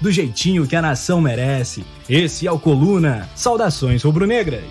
do jeitinho que a nação merece. Esse é o Coluna. Saudações rubro-negras.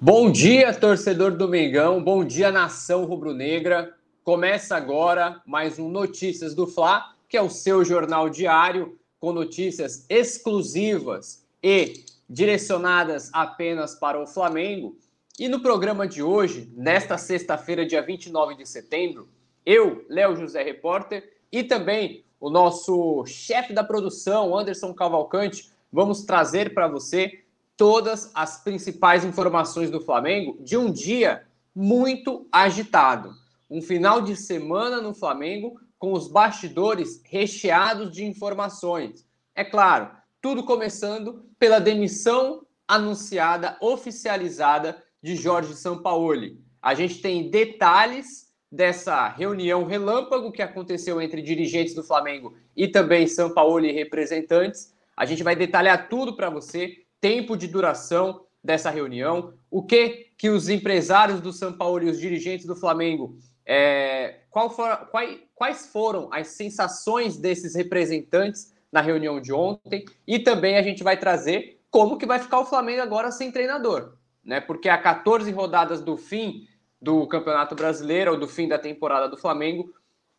Bom dia, torcedor do Mengão. Bom dia, nação rubro-negra. Começa agora mais um Notícias do Fla, que é o seu jornal diário com notícias exclusivas e direcionadas apenas para o Flamengo. E no programa de hoje, nesta sexta-feira, dia 29 de setembro, eu, Léo José Repórter, e também o nosso chefe da produção, Anderson Cavalcante, vamos trazer para você todas as principais informações do Flamengo de um dia muito agitado. Um final de semana no Flamengo com os bastidores recheados de informações. É claro, tudo começando pela demissão anunciada, oficializada de Jorge Sampaoli. A gente tem detalhes dessa reunião relâmpago que aconteceu entre dirigentes do Flamengo e também São Paulo e representantes. A gente vai detalhar tudo para você, tempo de duração dessa reunião, o que que os empresários do São Paulo e os dirigentes do Flamengo, é, for, quais, quais foram as sensações desses representantes na reunião de ontem e também a gente vai trazer como que vai ficar o Flamengo agora sem treinador, né? Porque há 14 rodadas do fim do Campeonato Brasileiro ou do fim da temporada do Flamengo.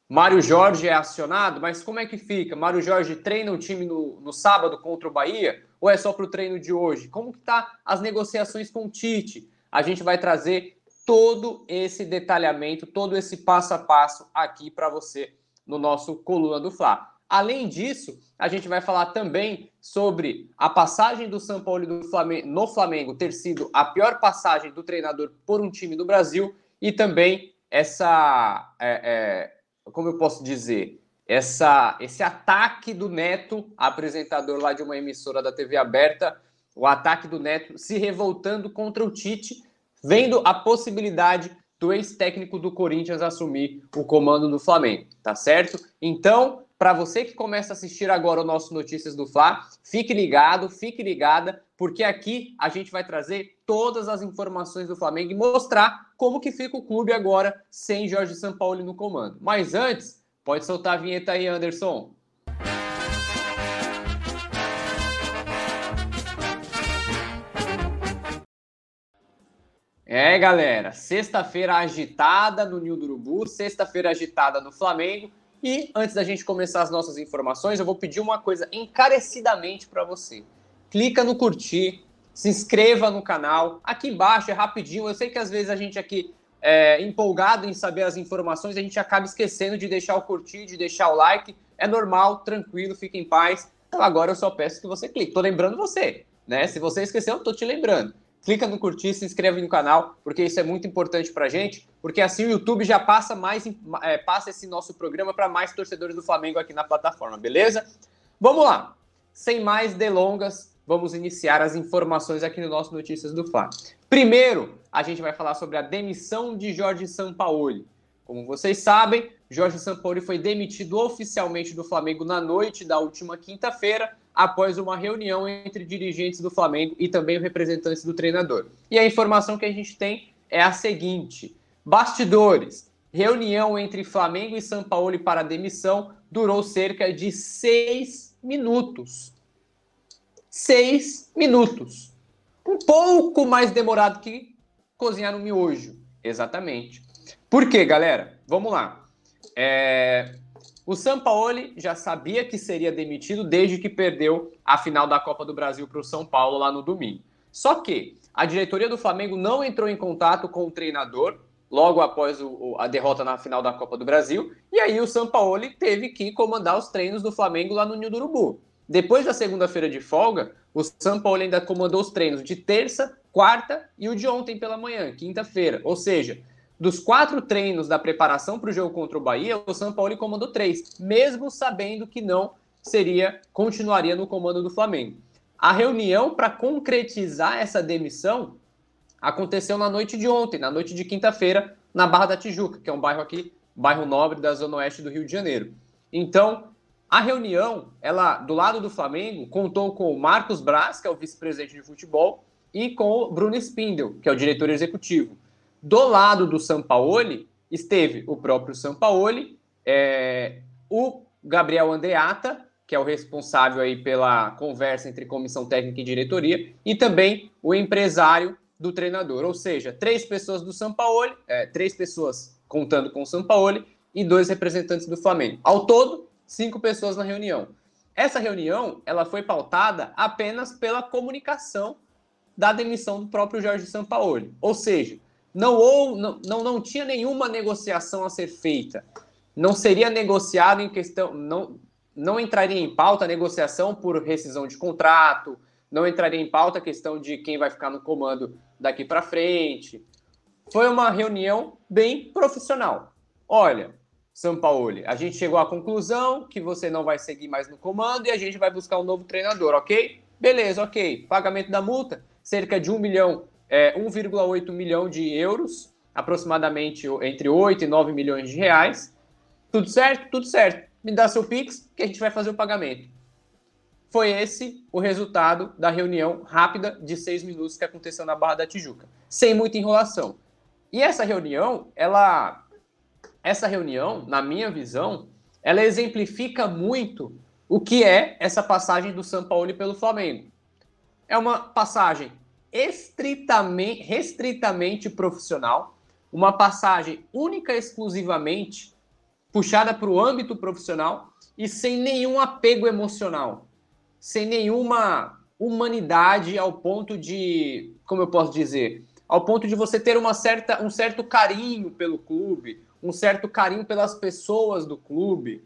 Mário Jorge é acionado, mas como é que fica? Mário Jorge treina o time no, no sábado contra o Bahia ou é só para o treino de hoje? Como que tá as negociações com o Tite? A gente vai trazer todo esse detalhamento, todo esse passo a passo aqui para você no nosso Coluna do Fla. Além disso, a gente vai falar também sobre a passagem do São Paulo do Flamengo, no Flamengo ter sido a pior passagem do treinador por um time do Brasil e também essa, é, é, como eu posso dizer, essa, esse ataque do Neto, apresentador lá de uma emissora da TV aberta, o ataque do Neto se revoltando contra o Tite, vendo a possibilidade do ex-técnico do Corinthians assumir o comando do Flamengo, tá certo? Então, para você que começa a assistir agora o nosso Notícias do Fla, fique ligado, fique ligada, porque aqui a gente vai trazer todas as informações do Flamengo e mostrar como que fica o clube agora sem Jorge Sampaoli no comando. Mas antes, pode soltar a vinheta aí, Anderson. É, galera, sexta-feira agitada no Nil do Urubu, sexta-feira agitada no Flamengo. E antes da gente começar as nossas informações, eu vou pedir uma coisa encarecidamente para você. Clica no curtir, se inscreva no canal. Aqui embaixo é rapidinho. Eu sei que às vezes a gente aqui é empolgado em saber as informações, a gente acaba esquecendo de deixar o curtir, de deixar o like. É normal, tranquilo, fique em paz. Então agora eu só peço que você clique. Tô lembrando você, né? Se você esqueceu, eu tô te lembrando clica no curtir, se inscreve no canal, porque isso é muito importante para gente, porque assim o YouTube já passa mais é, passa esse nosso programa para mais torcedores do Flamengo aqui na plataforma, beleza? Vamos lá. Sem mais delongas, vamos iniciar as informações aqui no nosso Notícias do Fla. Primeiro, a gente vai falar sobre a demissão de Jorge Sampaoli. Como vocês sabem, Jorge Sampaoli foi demitido oficialmente do Flamengo na noite da última quinta-feira após uma reunião entre dirigentes do Flamengo e também representantes do treinador. E a informação que a gente tem é a seguinte: bastidores. Reunião entre Flamengo e São Paulo para demissão durou cerca de seis minutos. Seis minutos. Um pouco mais demorado que cozinhar um miojo. Exatamente. Por quê, galera? Vamos lá. É... O Sampaoli já sabia que seria demitido desde que perdeu a final da Copa do Brasil para o São Paulo lá no domingo. Só que a diretoria do Flamengo não entrou em contato com o treinador logo após o, a derrota na final da Copa do Brasil, e aí o Sampaoli teve que comandar os treinos do Flamengo lá no Ninho Urubu. Depois da segunda-feira de folga, o Sampaoli ainda comandou os treinos de terça, quarta e o de ontem pela manhã, quinta-feira. Ou seja, dos quatro treinos da preparação para o jogo contra o Bahia, o São Paulo comandou três, mesmo sabendo que não seria continuaria no comando do Flamengo. A reunião para concretizar essa demissão aconteceu na noite de ontem, na noite de quinta-feira, na Barra da Tijuca, que é um bairro aqui, bairro nobre da zona oeste do Rio de Janeiro. Então, a reunião, ela do lado do Flamengo, contou com o Marcos Braz, que é o vice-presidente de futebol, e com o Bruno Spindel, que é o diretor executivo. Do lado do Sampaoli, esteve o próprio Sampaoli, é, o Gabriel Andreata, que é o responsável aí pela conversa entre comissão técnica e diretoria, e também o empresário do treinador. Ou seja, três pessoas do Sampaoli, é, três pessoas contando com o Sampaoli e dois representantes do Flamengo. Ao todo, cinco pessoas na reunião. Essa reunião ela foi pautada apenas pela comunicação da demissão do próprio Jorge Sampaoli. Ou seja, não, ou, não, não, não tinha nenhuma negociação a ser feita. Não seria negociado em questão. Não, não entraria em pauta a negociação por rescisão de contrato, não entraria em pauta a questão de quem vai ficar no comando daqui para frente. Foi uma reunião bem profissional. Olha, São Paulo, a gente chegou à conclusão que você não vai seguir mais no comando e a gente vai buscar um novo treinador, ok? Beleza, ok. Pagamento da multa, cerca de 1 milhão, é, 1,8 milhão de euros, aproximadamente entre 8 e 9 milhões de reais. Tudo certo? Tudo certo me dá seu Pix que a gente vai fazer o pagamento. Foi esse o resultado da reunião rápida de seis minutos que aconteceu na Barra da Tijuca, sem muita enrolação. E essa reunião, ela, essa reunião, na minha visão, ela exemplifica muito o que é essa passagem do São Paulo pelo Flamengo. É uma passagem estritamente, restritamente profissional, uma passagem única exclusivamente puxada para o âmbito profissional e sem nenhum apego emocional, sem nenhuma humanidade ao ponto de, como eu posso dizer, ao ponto de você ter uma certa, um certo carinho pelo clube, um certo carinho pelas pessoas do clube,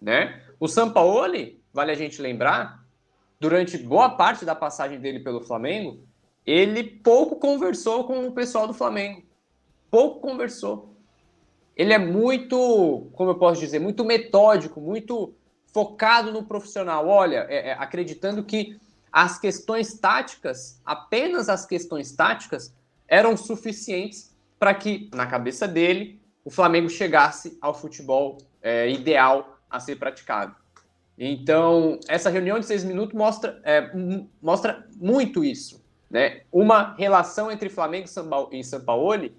né? O Sampaoli, vale a gente lembrar, durante boa parte da passagem dele pelo Flamengo, ele pouco conversou com o pessoal do Flamengo. Pouco conversou ele é muito, como eu posso dizer, muito metódico, muito focado no profissional. Olha, é, é, acreditando que as questões táticas, apenas as questões táticas, eram suficientes para que, na cabeça dele, o Flamengo chegasse ao futebol é, ideal a ser praticado. Então, essa reunião de seis minutos mostra, é, mostra muito isso. Né? Uma relação entre Flamengo e São Paulo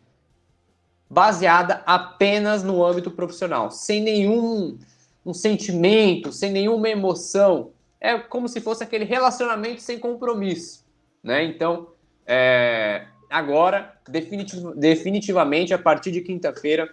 baseada apenas no âmbito profissional, sem nenhum um sentimento, sem nenhuma emoção. É como se fosse aquele relacionamento sem compromisso, né? Então, é, agora, definitiv definitivamente, a partir de quinta-feira,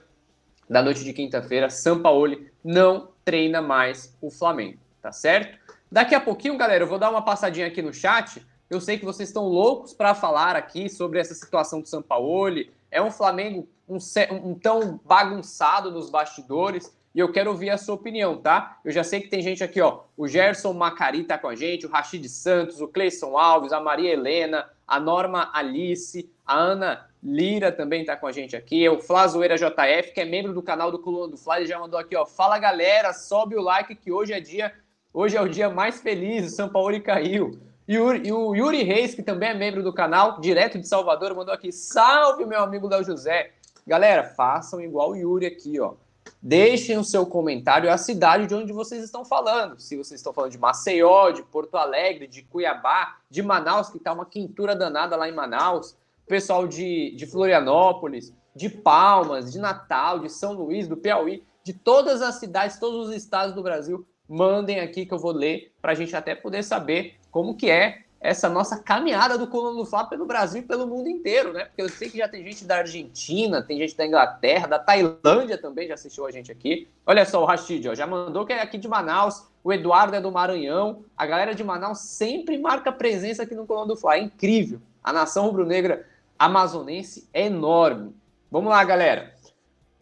da noite de quinta-feira, São Paulo não treina mais o Flamengo, tá certo? Daqui a pouquinho, galera, eu vou dar uma passadinha aqui no chat. Eu sei que vocês estão loucos para falar aqui sobre essa situação do São Paulo. É um Flamengo um, um, tão bagunçado nos bastidores. E eu quero ouvir a sua opinião, tá? Eu já sei que tem gente aqui, ó. O Gerson Macari tá com a gente, o Rachid Santos, o Cleison Alves, a Maria Helena, a Norma Alice, a Ana Lira também tá com a gente aqui, o Flazoeira JF, que é membro do canal do Coluna do Fly, já mandou aqui, ó. Fala galera, sobe o like que hoje é dia, hoje é o dia mais feliz, o São Paulo caiu. O, e o Yuri Reis, que também é membro do canal, direto de Salvador, mandou aqui: salve, meu amigo Léo José. Galera, façam igual o Yuri aqui, ó. Deixem o seu comentário a cidade de onde vocês estão falando. Se vocês estão falando de Maceió, de Porto Alegre, de Cuiabá, de Manaus, que tá uma quintura danada lá em Manaus, pessoal de, de Florianópolis, de Palmas, de Natal, de São Luís, do Piauí, de todas as cidades, todos os estados do Brasil, mandem aqui que eu vou ler para a gente até poder saber como que é essa nossa caminhada do Coluna do Fla pelo Brasil e pelo mundo inteiro, né? Porque eu sei que já tem gente da Argentina, tem gente da Inglaterra, da Tailândia também já assistiu a gente aqui. Olha só, o Rashid, ó, já mandou que é aqui de Manaus, o Eduardo é do Maranhão. A galera de Manaus sempre marca presença aqui no Coluna do Fla, é incrível. A nação rubro-negra amazonense é enorme. Vamos lá, galera.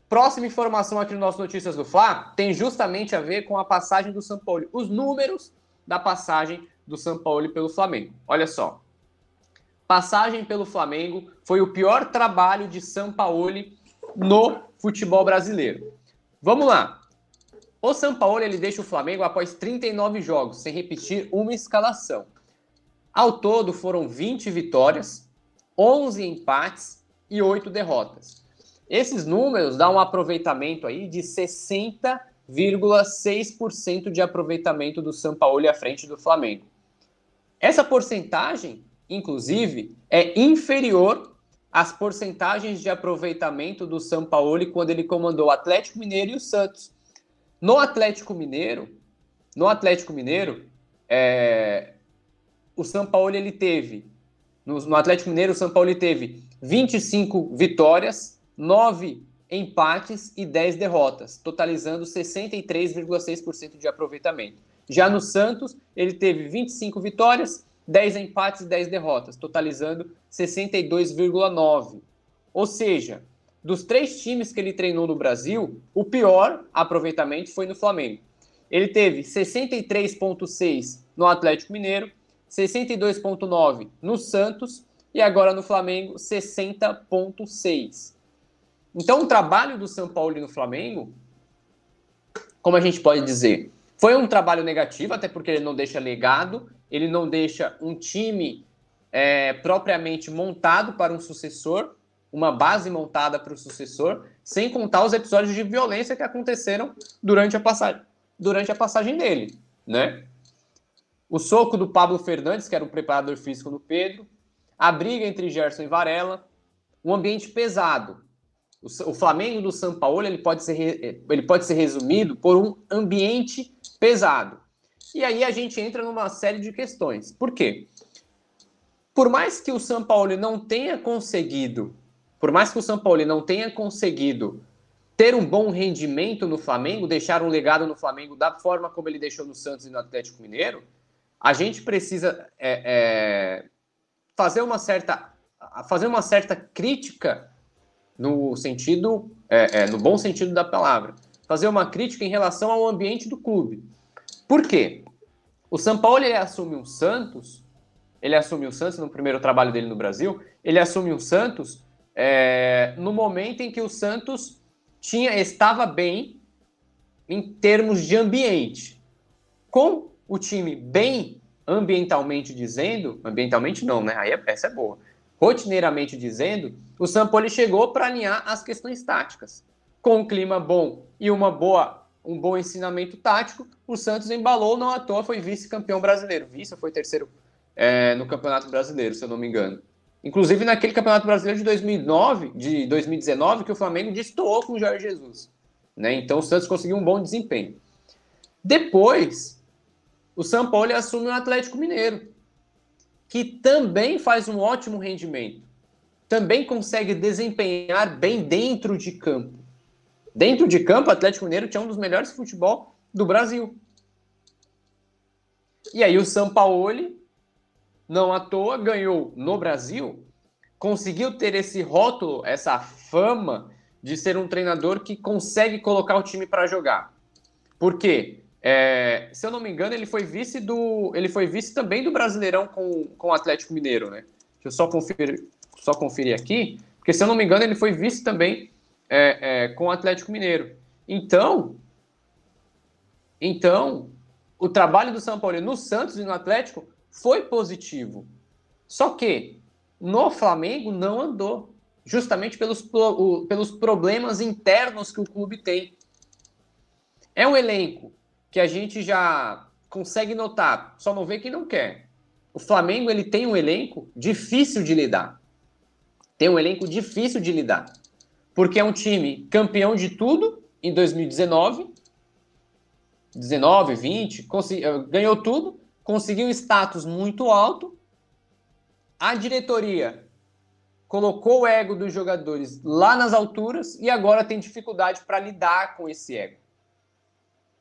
Próxima informação aqui no nosso Notícias do Fla tem justamente a ver com a passagem do São Paulo. Os números da passagem do São Paulo pelo Flamengo. Olha só. Passagem pelo Flamengo foi o pior trabalho de São Paulo no futebol brasileiro. Vamos lá. O São Paulo ele deixa o Flamengo após 39 jogos, sem repetir uma escalação. Ao todo foram 20 vitórias, 11 empates e 8 derrotas. Esses números dão um aproveitamento aí de 60,6% de aproveitamento do São Paulo à frente do Flamengo. Essa porcentagem, inclusive, é inferior às porcentagens de aproveitamento do São Paulo quando ele comandou o Atlético Mineiro e o Santos. No Atlético Mineiro, no Atlético Mineiro, é, o São Paulo ele teve no, no Atlético Mineiro, o São Paulo teve 25 vitórias, 9 empates e 10 derrotas, totalizando 63,6% de aproveitamento. Já no Santos, ele teve 25 vitórias, 10 empates e 10 derrotas, totalizando 62,9%. Ou seja, dos três times que ele treinou no Brasil, o pior aproveitamento foi no Flamengo. Ele teve 63,6% no Atlético Mineiro, 62,9% no Santos e agora no Flamengo 60,6%. Então, o trabalho do São Paulo no Flamengo, como a gente pode dizer, foi um trabalho negativo, até porque ele não deixa legado, ele não deixa um time é, propriamente montado para um sucessor, uma base montada para o sucessor, sem contar os episódios de violência que aconteceram durante a passagem, durante a passagem dele, né? O soco do Pablo Fernandes, que era o preparador físico do Pedro, a briga entre Gerson e Varela, um ambiente pesado. O, Flamengo do São Paulo ele pode, ser, ele pode ser resumido por um ambiente pesado. E aí a gente entra numa série de questões. Por quê? Por mais que o São Paulo não tenha conseguido, por mais que o São Paulo não tenha conseguido ter um bom rendimento no Flamengo, deixar um legado no Flamengo da forma como ele deixou no Santos e no Atlético Mineiro, a gente precisa é, é, fazer uma certa fazer uma certa crítica no sentido é, é, no bom sentido da palavra fazer uma crítica em relação ao ambiente do clube por quê o São Paulo ele assume um Santos ele assume o Santos no primeiro trabalho dele no Brasil ele assume um Santos é, no momento em que o Santos tinha estava bem em termos de ambiente com o time bem ambientalmente dizendo, ambientalmente não, né? Aí é, essa é boa. Rotineiramente dizendo, o Sampoli chegou para alinhar as questões táticas. Com um clima bom e uma boa, um bom ensinamento tático, o Santos embalou, não à toa foi vice-campeão brasileiro. Vice foi terceiro é, no Campeonato Brasileiro, se eu não me engano. Inclusive naquele Campeonato Brasileiro de 2009, de 2019, que o Flamengo destoou com o Jorge Jesus. Né? Então o Santos conseguiu um bom desempenho. Depois, o São Paulo assume o Atlético Mineiro, que também faz um ótimo rendimento, também consegue desempenhar bem dentro de campo. Dentro de campo, o Atlético Mineiro tinha um dos melhores futebol do Brasil. E aí o São Paulo, não à toa, ganhou no Brasil, conseguiu ter esse rótulo, essa fama de ser um treinador que consegue colocar o time para jogar. Por quê? É, se eu não me engano, ele foi vice do. Ele foi vice também do Brasileirão com, com o Atlético Mineiro, né? Deixa eu só conferir, só conferir aqui, porque se eu não me engano, ele foi vice também é, é, com o Atlético Mineiro. Então, então, o trabalho do São Paulo no Santos e no Atlético foi positivo. Só que no Flamengo não andou, justamente pelos, pelos problemas internos que o clube tem. É um elenco que a gente já consegue notar, só não vê quem não quer. O Flamengo ele tem um elenco difícil de lidar. Tem um elenco difícil de lidar. Porque é um time campeão de tudo em 2019, 19, 20, ganhou tudo, conseguiu status muito alto. A diretoria colocou o ego dos jogadores lá nas alturas e agora tem dificuldade para lidar com esse ego.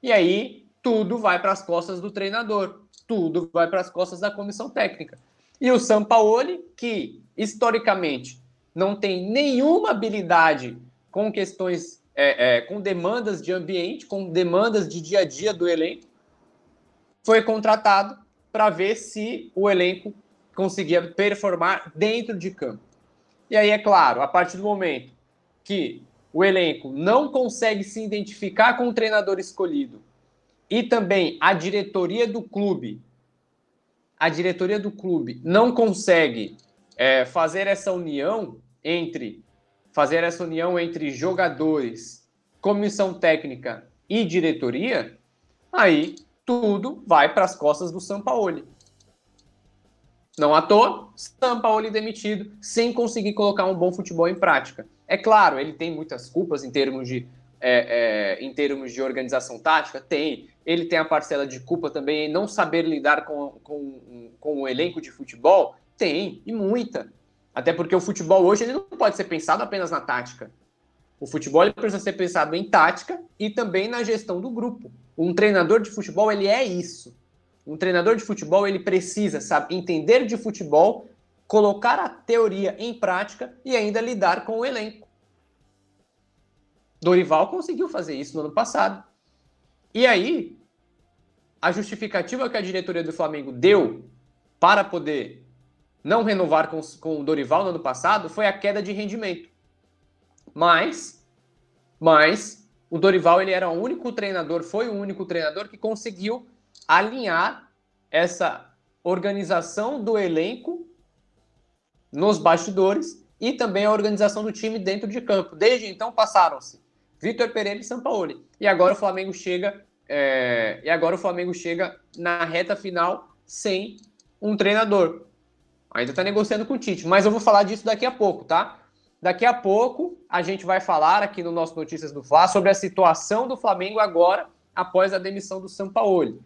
E aí tudo vai para as costas do treinador, tudo vai para as costas da comissão técnica. E o Sampaoli, que historicamente não tem nenhuma habilidade com questões, é, é, com demandas de ambiente, com demandas de dia a dia do elenco, foi contratado para ver se o elenco conseguia performar dentro de campo. E aí, é claro, a partir do momento que o elenco não consegue se identificar com o treinador escolhido e também a diretoria do clube, a diretoria do clube não consegue é, fazer essa união entre fazer essa união entre jogadores, comissão técnica e diretoria, aí tudo vai para as costas do Sampaoli. Não à toa, Sampaoli demitido sem conseguir colocar um bom futebol em prática. É claro, ele tem muitas culpas em termos de, é, é, em termos de organização tática, tem. Ele tem a parcela de culpa também em não saber lidar com, com, com o elenco de futebol, tem, e muita. Até porque o futebol hoje ele não pode ser pensado apenas na tática. O futebol ele precisa ser pensado em tática e também na gestão do grupo. Um treinador de futebol ele é isso. Um treinador de futebol ele precisa sabe, entender de futebol, colocar a teoria em prática e ainda lidar com o elenco. Dorival conseguiu fazer isso no ano passado. E aí, a justificativa que a diretoria do Flamengo deu para poder não renovar com, com o Dorival no ano passado foi a queda de rendimento. Mas, mas o Dorival ele era o único treinador, foi o único treinador que conseguiu alinhar essa organização do elenco nos bastidores e também a organização do time dentro de campo. Desde então passaram-se Vitor Pereira e Sampaoli. E agora o Flamengo chega é, e agora o Flamengo chega na reta final sem um treinador. Ainda está negociando com o Tite, mas eu vou falar disso daqui a pouco, tá? Daqui a pouco a gente vai falar aqui no nosso Notícias do Fla sobre a situação do Flamengo agora após a demissão do Sampaoli.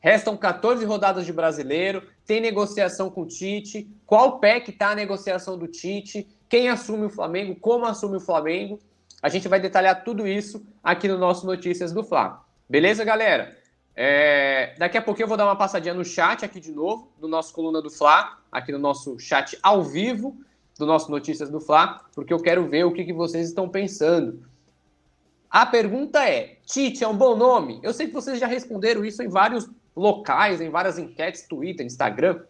Restam 14 rodadas de brasileiro, tem negociação com o Tite, qual pé que tá a negociação do Tite, quem assume o Flamengo, como assume o Flamengo. A gente vai detalhar tudo isso aqui no nosso Notícias do Fla. Beleza, galera? É, daqui a pouquinho eu vou dar uma passadinha no chat aqui de novo, do nosso Coluna do Fla, aqui no nosso chat ao vivo do nosso Notícias do Fla, porque eu quero ver o que, que vocês estão pensando. A pergunta é: Tite é um bom nome? Eu sei que vocês já responderam isso em vários locais, em várias enquetes, Twitter, Instagram,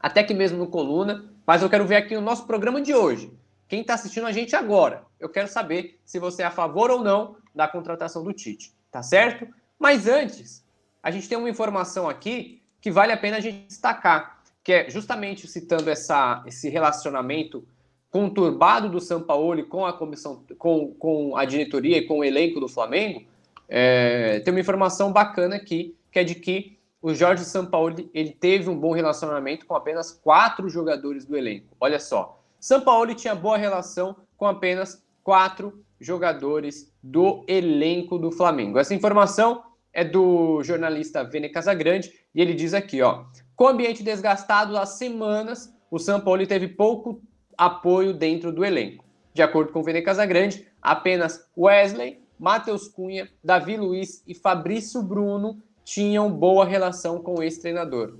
até que mesmo no Coluna, mas eu quero ver aqui no nosso programa de hoje. Quem está assistindo a gente agora, eu quero saber se você é a favor ou não da contratação do Tite, tá certo? Mas antes, a gente tem uma informação aqui que vale a pena a gente destacar, que é justamente citando essa, esse relacionamento conturbado do Sampaoli com a comissão, com, com a diretoria e com o elenco do Flamengo, é, tem uma informação bacana aqui, que é de que o Jorge Sampaoli ele teve um bom relacionamento com apenas quatro jogadores do elenco. Olha só, Sampaoli tinha boa relação com apenas quatro jogadores do elenco do Flamengo. Essa informação é do jornalista Vene Casagrande e ele diz aqui, ó, com o ambiente desgastado há semanas, o São Paulo teve pouco apoio dentro do elenco. De acordo com o Vene Casagrande, apenas Wesley, Matheus Cunha, Davi Luiz e Fabrício Bruno tinham boa relação com esse treinador.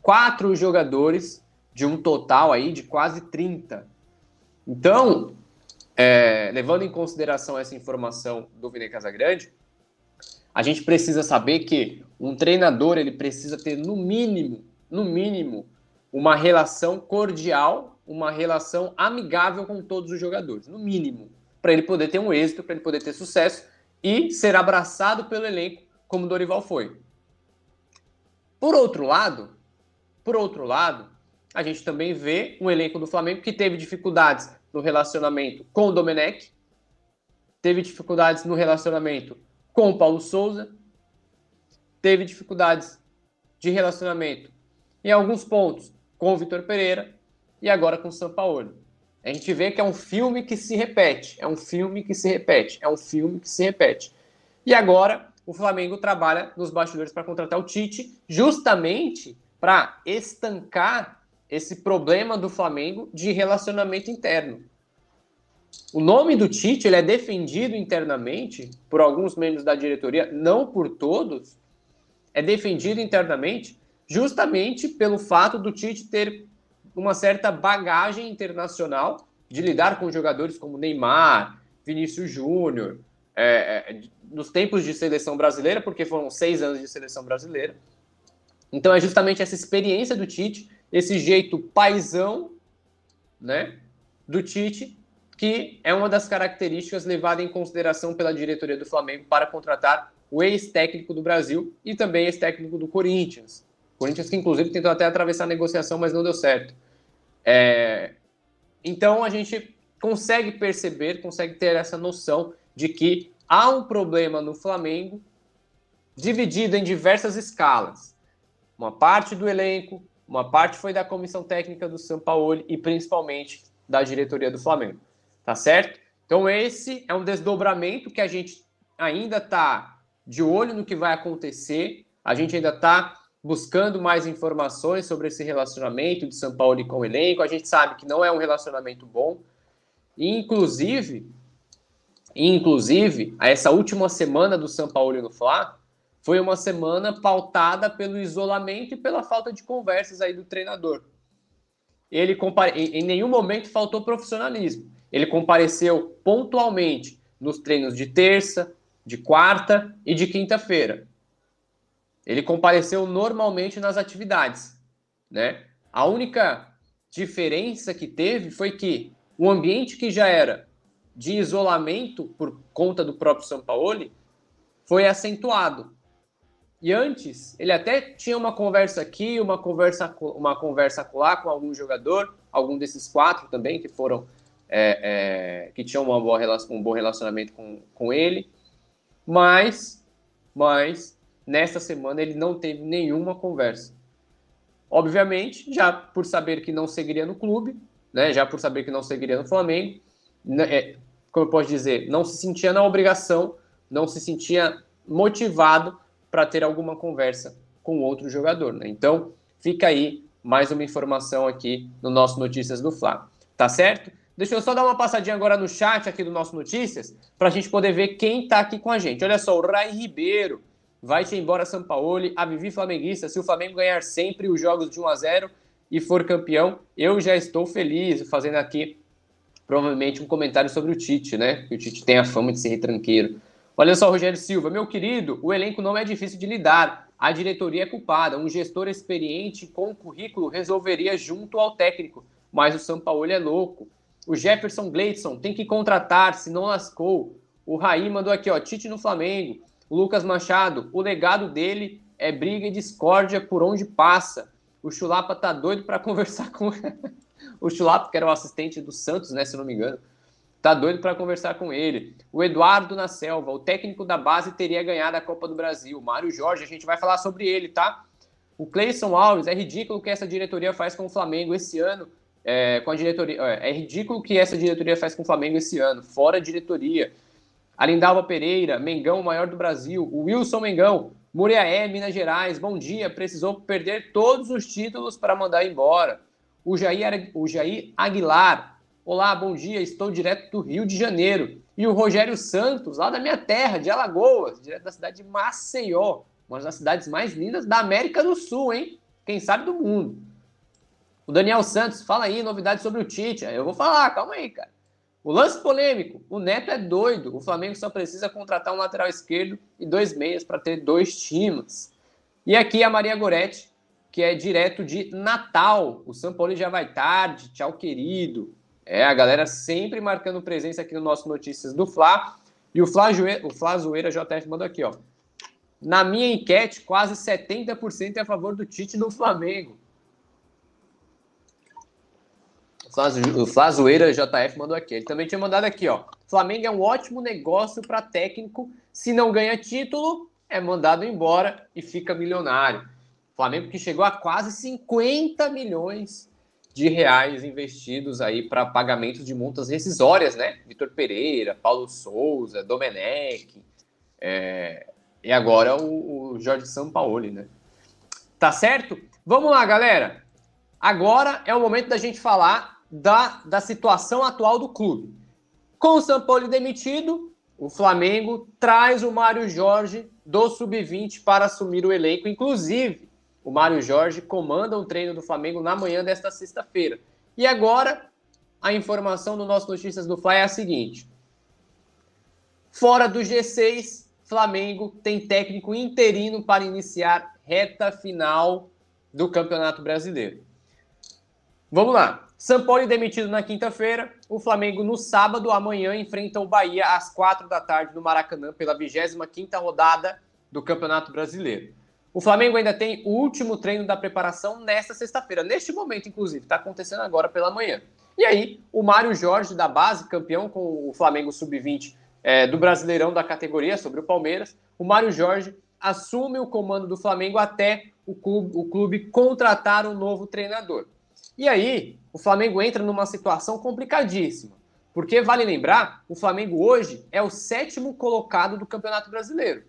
Quatro jogadores de um total aí de quase 30. Então, é, levando em consideração essa informação do Vene Casagrande, a gente precisa saber que um treinador ele precisa ter no mínimo, no mínimo, uma relação cordial, uma relação amigável com todos os jogadores, no mínimo, para ele poder ter um êxito, para ele poder ter sucesso e ser abraçado pelo elenco como Dorival foi. Por outro lado, por outro lado, a gente também vê um elenco do Flamengo que teve dificuldades no relacionamento com o Domenech, teve dificuldades no relacionamento com o Paulo Souza, teve dificuldades de relacionamento em alguns pontos com o Vitor Pereira e agora com o São Paulo. A gente vê que é um filme que se repete, é um filme que se repete, é um filme que se repete. E agora o Flamengo trabalha nos bastidores para contratar o Tite, justamente para estancar esse problema do Flamengo de relacionamento interno. O nome do Tite ele é defendido internamente por alguns membros da diretoria, não por todos, é defendido internamente justamente pelo fato do Tite ter uma certa bagagem internacional de lidar com jogadores como Neymar, Vinícius Júnior, é, é, nos tempos de seleção brasileira, porque foram seis anos de seleção brasileira. Então é justamente essa experiência do Tite, esse jeito paisão, né, do Tite, que é uma das características levadas em consideração pela diretoria do Flamengo para contratar o ex-técnico do Brasil e também ex-técnico do Corinthians. Corinthians que, inclusive, tentou até atravessar a negociação, mas não deu certo. É... Então, a gente consegue perceber, consegue ter essa noção de que há um problema no Flamengo dividido em diversas escalas. Uma parte do elenco, uma parte foi da comissão técnica do São Paulo e principalmente da diretoria do Flamengo. Tá certo? Então, esse é um desdobramento que a gente ainda está de olho no que vai acontecer. A gente ainda está buscando mais informações sobre esse relacionamento de São Paulo com o elenco. A gente sabe que não é um relacionamento bom. E, inclusive, inclusive, essa última semana do São Paulo no Fla foi uma semana pautada pelo isolamento e pela falta de conversas aí do treinador. Ele em nenhum momento faltou profissionalismo. Ele compareceu pontualmente nos treinos de terça, de quarta e de quinta-feira. Ele compareceu normalmente nas atividades, né? A única diferença que teve foi que o ambiente que já era de isolamento por conta do próprio São Paulo foi acentuado. E antes, ele até tinha uma conversa aqui, uma conversa, uma conversa lá com algum jogador, algum desses quatro também que foram é, é, que tinham uma boa, um bom relacionamento com, com ele, mas, mas nesta semana ele não teve nenhuma conversa. Obviamente, já por saber que não seguiria no clube, né, já por saber que não seguiria no Flamengo, né, é, como eu posso dizer, não se sentia na obrigação, não se sentia motivado para ter alguma conversa com outro jogador. Né? Então, fica aí mais uma informação aqui no nosso Notícias do Fla. Tá certo? Deixa eu só dar uma passadinha agora no chat aqui do nosso Notícias, para a gente poder ver quem está aqui com a gente. Olha só, o Rai Ribeiro, vai-te embora São Paulo, a Vivi Flamenguista, se o Flamengo ganhar sempre os jogos de 1 a 0 e for campeão, eu já estou feliz, fazendo aqui provavelmente um comentário sobre o Tite, né? Que o Tite tem a fama de ser retranqueiro. Olha só, Rogério Silva, meu querido, o elenco não é difícil de lidar. A diretoria é culpada. Um gestor experiente com currículo resolveria junto ao técnico. Mas o São Paulo é louco. O Jefferson Gleidson tem que contratar, se não lascou. O Raí mandou aqui, ó, Tite no Flamengo. O Lucas Machado, o legado dele é briga e discórdia por onde passa. O Chulapa tá doido para conversar com o Chulapa, que era o assistente do Santos, né, se não me engano. Tá doido para conversar com ele. O Eduardo na Selva, o técnico da base teria ganhado a Copa do Brasil. Mário Jorge, a gente vai falar sobre ele, tá? O Cleison Alves, é ridículo o que essa diretoria faz com o Flamengo esse ano é, com a diretoria. É, ridículo o que essa diretoria faz com o Flamengo esse ano, fora diretoria. Alindalva Pereira, Mengão, o maior do Brasil. O Wilson Mengão, Muriaé, Minas Gerais, bom dia. Precisou perder todos os títulos para mandar embora. O Jair, o Jair Aguilar, olá, bom dia. Estou direto do Rio de Janeiro. E o Rogério Santos, lá da minha terra, de Alagoas, direto da cidade de Maceió, uma das cidades mais lindas da América do Sul, hein? Quem sabe do mundo. O Daniel Santos, fala aí, novidades sobre o Tite. Eu vou falar, calma aí, cara. O lance polêmico, o Neto é doido. O Flamengo só precisa contratar um lateral esquerdo e dois meias para ter dois times. E aqui a Maria Goretti, que é direto de Natal. O São Paulo já vai tarde. Tchau, querido. É, a galera sempre marcando presença aqui no nosso Notícias do Fla. E o Fla, o Fla Zoeira JF mandou aqui, ó. Na minha enquete, quase 70% é a favor do Tite no Flamengo. O Flazoeira JF mandou aqui. Ele também tinha mandado aqui, ó. Flamengo é um ótimo negócio para técnico. Se não ganha título, é mandado embora e fica milionário. Flamengo que chegou a quase 50 milhões de reais investidos aí para pagamentos de multas rescisórias, né? Vitor Pereira, Paulo Souza, Domenech, é... e agora o, o Jorge Sampaoli, né? Tá certo? Vamos lá, galera. Agora é o momento da gente falar da, da situação atual do clube. Com o Paulo demitido, o Flamengo traz o Mário Jorge do Sub-20 para assumir o elenco. Inclusive, o Mário Jorge comanda o treino do Flamengo na manhã desta sexta-feira. E agora, a informação do nosso Notícias do Fly é a seguinte: fora do G6, Flamengo tem técnico interino para iniciar reta final do Campeonato Brasileiro. Vamos lá. São demitido na quinta-feira. O Flamengo no sábado, amanhã, enfrenta o Bahia às quatro da tarde no Maracanã pela 25 quinta rodada do Campeonato Brasileiro. O Flamengo ainda tem o último treino da preparação nesta sexta-feira, neste momento, inclusive, está acontecendo agora pela manhã. E aí, o Mário Jorge, da base, campeão com o Flamengo Sub-20 é, do Brasileirão da categoria sobre o Palmeiras, o Mário Jorge assume o comando do Flamengo até o clube, o clube contratar um novo treinador. E aí, o Flamengo entra numa situação complicadíssima. Porque vale lembrar, o Flamengo hoje é o sétimo colocado do Campeonato Brasileiro.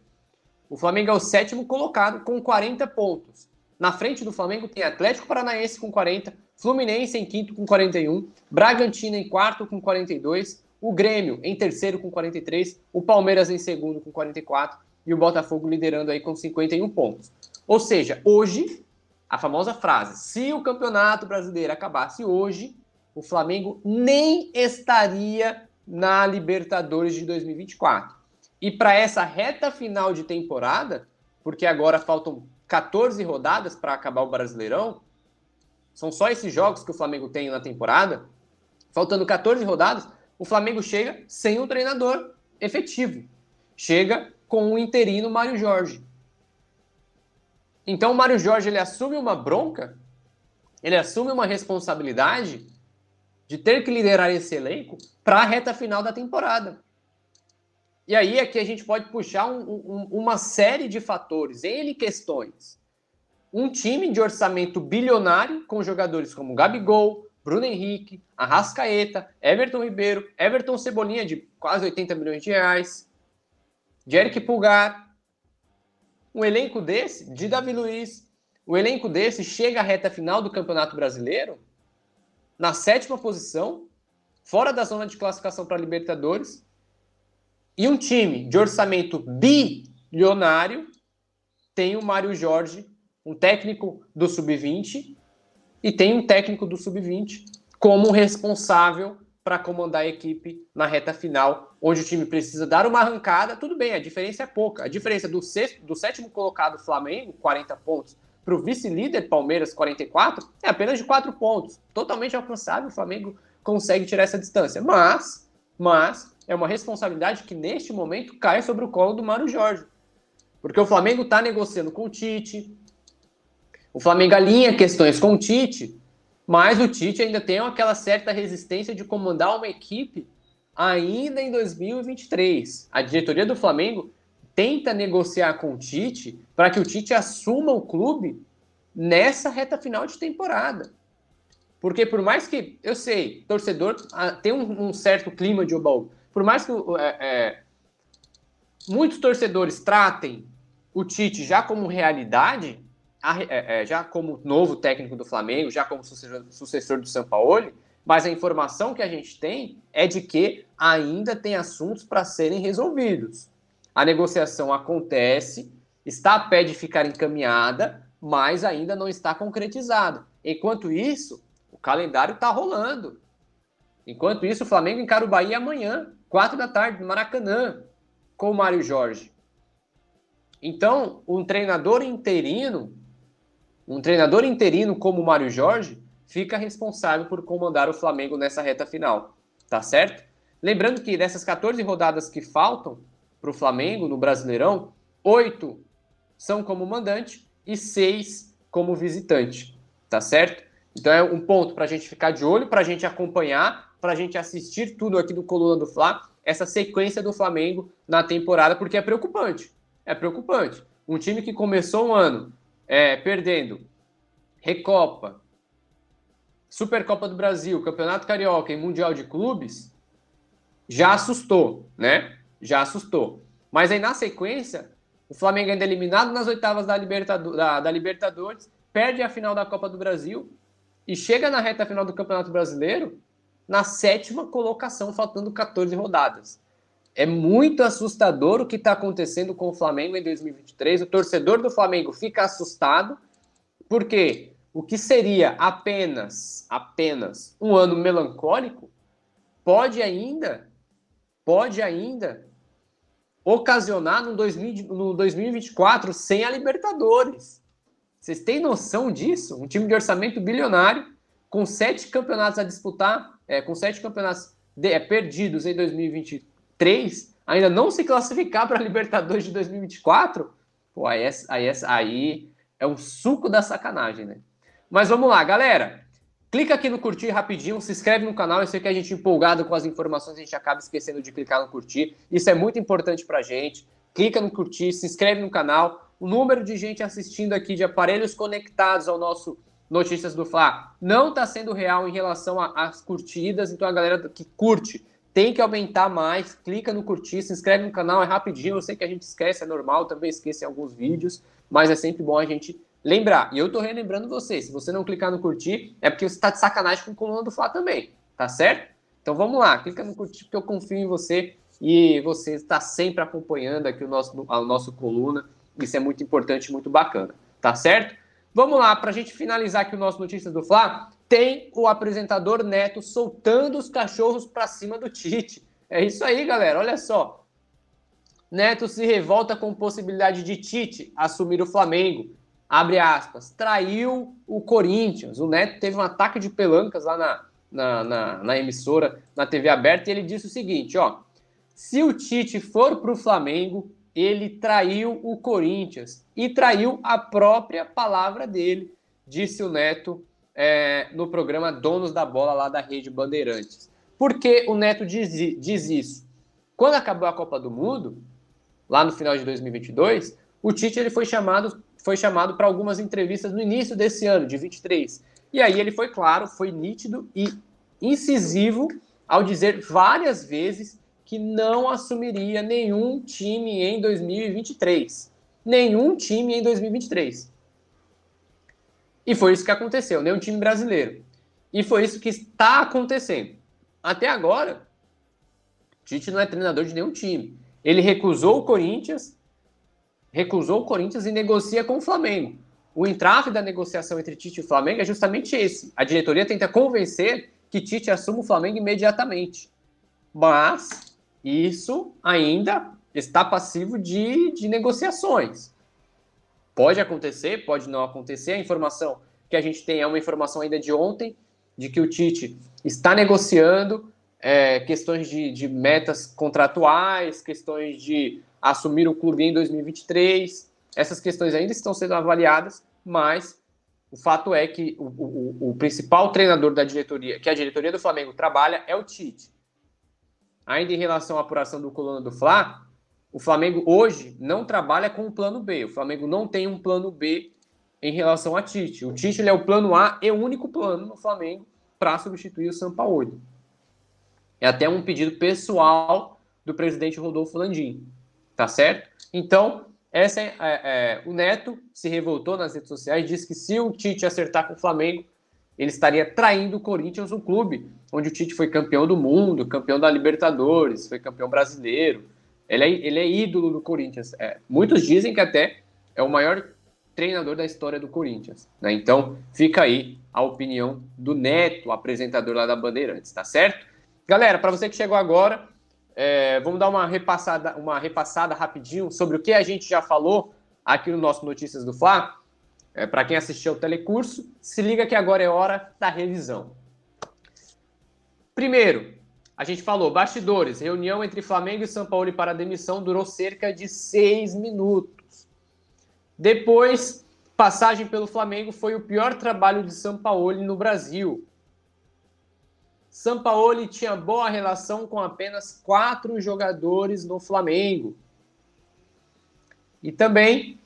O Flamengo é o sétimo colocado com 40 pontos. Na frente do Flamengo tem Atlético Paranaense com 40, Fluminense em quinto com 41, Bragantino em quarto com 42, o Grêmio em terceiro com 43, o Palmeiras em segundo com 44 e o Botafogo liderando aí com 51 pontos. Ou seja, hoje, a famosa frase: se o Campeonato Brasileiro acabasse hoje, o Flamengo nem estaria na Libertadores de 2024. E para essa reta final de temporada, porque agora faltam 14 rodadas para acabar o Brasileirão, são só esses jogos que o Flamengo tem na temporada. Faltando 14 rodadas, o Flamengo chega sem um treinador efetivo. Chega com o interino Mário Jorge. Então o Mário Jorge ele assume uma bronca, ele assume uma responsabilidade de ter que liderar esse elenco para a reta final da temporada. E aí aqui a gente pode puxar um, um, uma série de fatores, N questões um time de orçamento bilionário com jogadores como Gabigol, Bruno Henrique, Arrascaeta, Everton Ribeiro, Everton Cebolinha de quase 80 milhões de reais, Jerick Pulgar. Um elenco desse, de Davi Luiz, um elenco desse chega à reta final do Campeonato Brasileiro na sétima posição, fora da zona de classificação para Libertadores, e um time de orçamento bilionário tem o Mário Jorge um técnico do sub-20 e tem um técnico do sub-20 como responsável para comandar a equipe na reta final, onde o time precisa dar uma arrancada. Tudo bem, a diferença é pouca. A diferença do, sexto, do sétimo colocado Flamengo, 40 pontos, para o vice-líder Palmeiras, 44, é apenas de 4 pontos. Totalmente alcançável, o Flamengo consegue tirar essa distância. Mas, mas é uma responsabilidade que neste momento cai sobre o colo do Mário Jorge. Porque o Flamengo está negociando com o Tite, o Flamengo alinha questões com o Tite, mas o Tite ainda tem aquela certa resistência de comandar uma equipe ainda em 2023. A diretoria do Flamengo tenta negociar com o Tite para que o Tite assuma o clube nessa reta final de temporada. Porque por mais que, eu sei, torcedor ah, tem um, um certo clima de oba por mais que é, é, muitos torcedores tratem o Tite já como realidade, é, é, já como novo técnico do Flamengo, já como sucessor, sucessor do São Paulo, mas a informação que a gente tem é de que ainda tem assuntos para serem resolvidos. A negociação acontece, está a pé de ficar encaminhada, mas ainda não está concretizada. Enquanto isso, o calendário está rolando. Enquanto isso, o Flamengo encara o Bahia amanhã, quatro da tarde, no Maracanã, com o Mário Jorge. Então, um treinador interino um treinador interino como o Mário Jorge fica responsável por comandar o Flamengo nessa reta final, tá certo? Lembrando que dessas 14 rodadas que faltam para o Flamengo no Brasileirão, oito são como mandante e seis como visitante, tá certo? Então é um ponto para a gente ficar de olho, para a gente acompanhar, para a gente assistir tudo aqui do Coluna do Fla, essa sequência do Flamengo na temporada, porque é preocupante. É preocupante. Um time que começou um ano é, perdendo Recopa, Supercopa do Brasil, Campeonato Carioca e Mundial de Clubes, já assustou, né? Já assustou. Mas aí na sequência, o Flamengo ainda é eliminado nas oitavas da, Libertador, da, da Libertadores, perde a final da Copa do Brasil e chega na reta final do Campeonato Brasileiro na sétima colocação, faltando 14 rodadas. É muito assustador o que está acontecendo com o Flamengo em 2023. O torcedor do Flamengo fica assustado, porque o que seria apenas, apenas um ano melancólico, pode ainda, pode ainda ocasionar no, 2000, no 2024 sem a Libertadores. Vocês têm noção disso? Um time de orçamento bilionário com sete campeonatos a disputar, é, com sete campeonatos de, é, perdidos em 2023, ainda não se classificar para a Libertadores de 2024, pô, aí, é, aí, é, aí é um suco da sacanagem, né? Mas vamos lá, galera. Clica aqui no curtir rapidinho, se inscreve no canal. Eu sei que a gente empolgado com as informações, a gente acaba esquecendo de clicar no curtir. Isso é muito importante pra gente. Clica no curtir, se inscreve no canal. O número de gente assistindo aqui de aparelhos conectados ao nosso Notícias do Fla não está sendo real em relação às curtidas, então a galera que curte tem que aumentar mais. Clica no curtir, se inscreve no canal, é rapidinho. Eu sei que a gente esquece, é normal, também esquece em alguns vídeos, mas é sempre bom a gente lembrar. E eu tô relembrando você, se você não clicar no curtir, é porque você tá de sacanagem com o coluna do Fla também, tá certo? Então vamos lá, clica no curtir porque eu confio em você e você está sempre acompanhando aqui o nosso, a nosso coluna. Isso é muito importante, muito bacana, tá certo? Vamos lá, para a gente finalizar aqui o nosso Notícias do Fla, tem o apresentador Neto soltando os cachorros para cima do Tite. É isso aí, galera, olha só. Neto se revolta com possibilidade de Tite assumir o Flamengo abre aspas, traiu o Corinthians. O Neto teve um ataque de pelancas lá na, na, na, na emissora, na TV aberta, e ele disse o seguinte: ó, se o Tite for para o Flamengo, ele traiu o Corinthians e traiu a própria palavra dele, disse o Neto é, no programa Donos da Bola lá da Rede Bandeirantes. Por que o Neto diz, diz isso? Quando acabou a Copa do Mundo, lá no final de 2022, o Tite ele foi chamado foi chamado para algumas entrevistas no início desse ano, de 23. E aí ele foi claro, foi nítido e incisivo ao dizer várias vezes que não assumiria nenhum time em 2023. Nenhum time em 2023. E foi isso que aconteceu, nenhum time brasileiro. E foi isso que está acontecendo. Até agora, Tite não é treinador de nenhum time. Ele recusou o Corinthians, recusou o Corinthians e negocia com o Flamengo. O entrave da negociação entre Tite e o Flamengo é justamente esse. A diretoria tenta convencer que Tite assuma o Flamengo imediatamente. Mas isso ainda está passivo de, de negociações. Pode acontecer, pode não acontecer. A informação que a gente tem é uma informação ainda de ontem, de que o Tite está negociando é, questões de, de metas contratuais, questões de assumir o clube em 2023. Essas questões ainda estão sendo avaliadas, mas o fato é que o, o, o, principal treinador da diretoria, que a diretoria do Flamengo trabalha, é o Tite. Ainda em relação à apuração do coluna do Fla, o Flamengo hoje não trabalha com o plano B. O Flamengo não tem um plano B em relação a Tite. O Tite é o plano A e o único plano no Flamengo para substituir o Sampaoli. É até um pedido pessoal do presidente Rodolfo Landim tá certo? Então, essa é, é, é, o Neto se revoltou nas redes sociais, disse que se o Tite acertar com o Flamengo, ele estaria traindo o Corinthians, um clube onde o Tite foi campeão do mundo, campeão da Libertadores, foi campeão brasileiro. Ele é, ele é ídolo do Corinthians. É, muitos dizem que até é o maior treinador da história do Corinthians. Né? Então, fica aí a opinião do Neto, apresentador lá da Bandeirantes, tá certo? Galera, para você que chegou agora, é, vamos dar uma repassada, uma repassada rapidinho sobre o que a gente já falou aqui no nosso Notícias do Fla. É, Para quem assistiu ao telecurso, se liga que agora é hora da revisão. Primeiro, a gente falou bastidores, reunião entre Flamengo e São Paulo para a demissão durou cerca de seis minutos. Depois, passagem pelo Flamengo foi o pior trabalho de São Paulo no Brasil. Sampaoli tinha boa relação com apenas quatro jogadores no Flamengo. E também,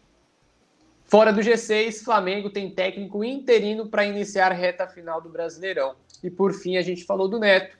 fora do G6, Flamengo tem técnico interino para iniciar a reta final do Brasileirão. E por fim, a gente falou do Neto.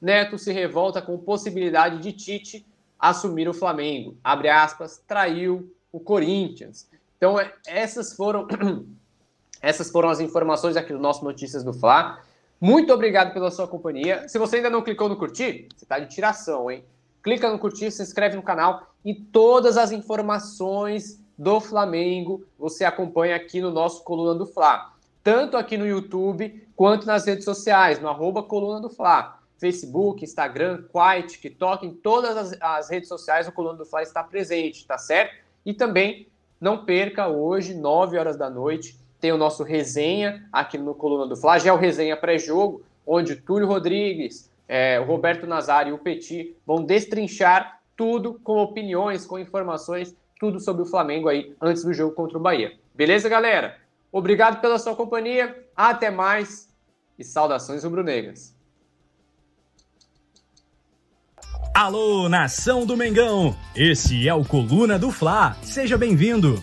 Neto se revolta com possibilidade de Tite assumir o Flamengo. Abre aspas, traiu o Corinthians. Então, é, essas foram essas foram as informações aqui do nosso Notícias do Fla. Muito obrigado pela sua companhia. Se você ainda não clicou no curtir, você está de tiração, hein? Clica no curtir, se inscreve no canal e todas as informações do Flamengo você acompanha aqui no nosso Coluna do Fla. Tanto aqui no YouTube quanto nas redes sociais, no arroba Coluna do Fla. Facebook, Instagram, Quai, TikTok, em todas as, as redes sociais o Coluna do Fla está presente, tá certo? E também não perca hoje, 9 horas da noite, tem o nosso resenha aqui no Coluna do Fla, já é o resenha pré-jogo, onde Túlio Rodrigues, é, o Roberto Nazário e o Petit vão destrinchar tudo com opiniões, com informações, tudo sobre o Flamengo aí antes do jogo contra o Bahia. Beleza, galera? Obrigado pela sua companhia, até mais e saudações rubro-negras. Alô, nação do Mengão! Esse é o Coluna do Fla. Seja bem-vindo.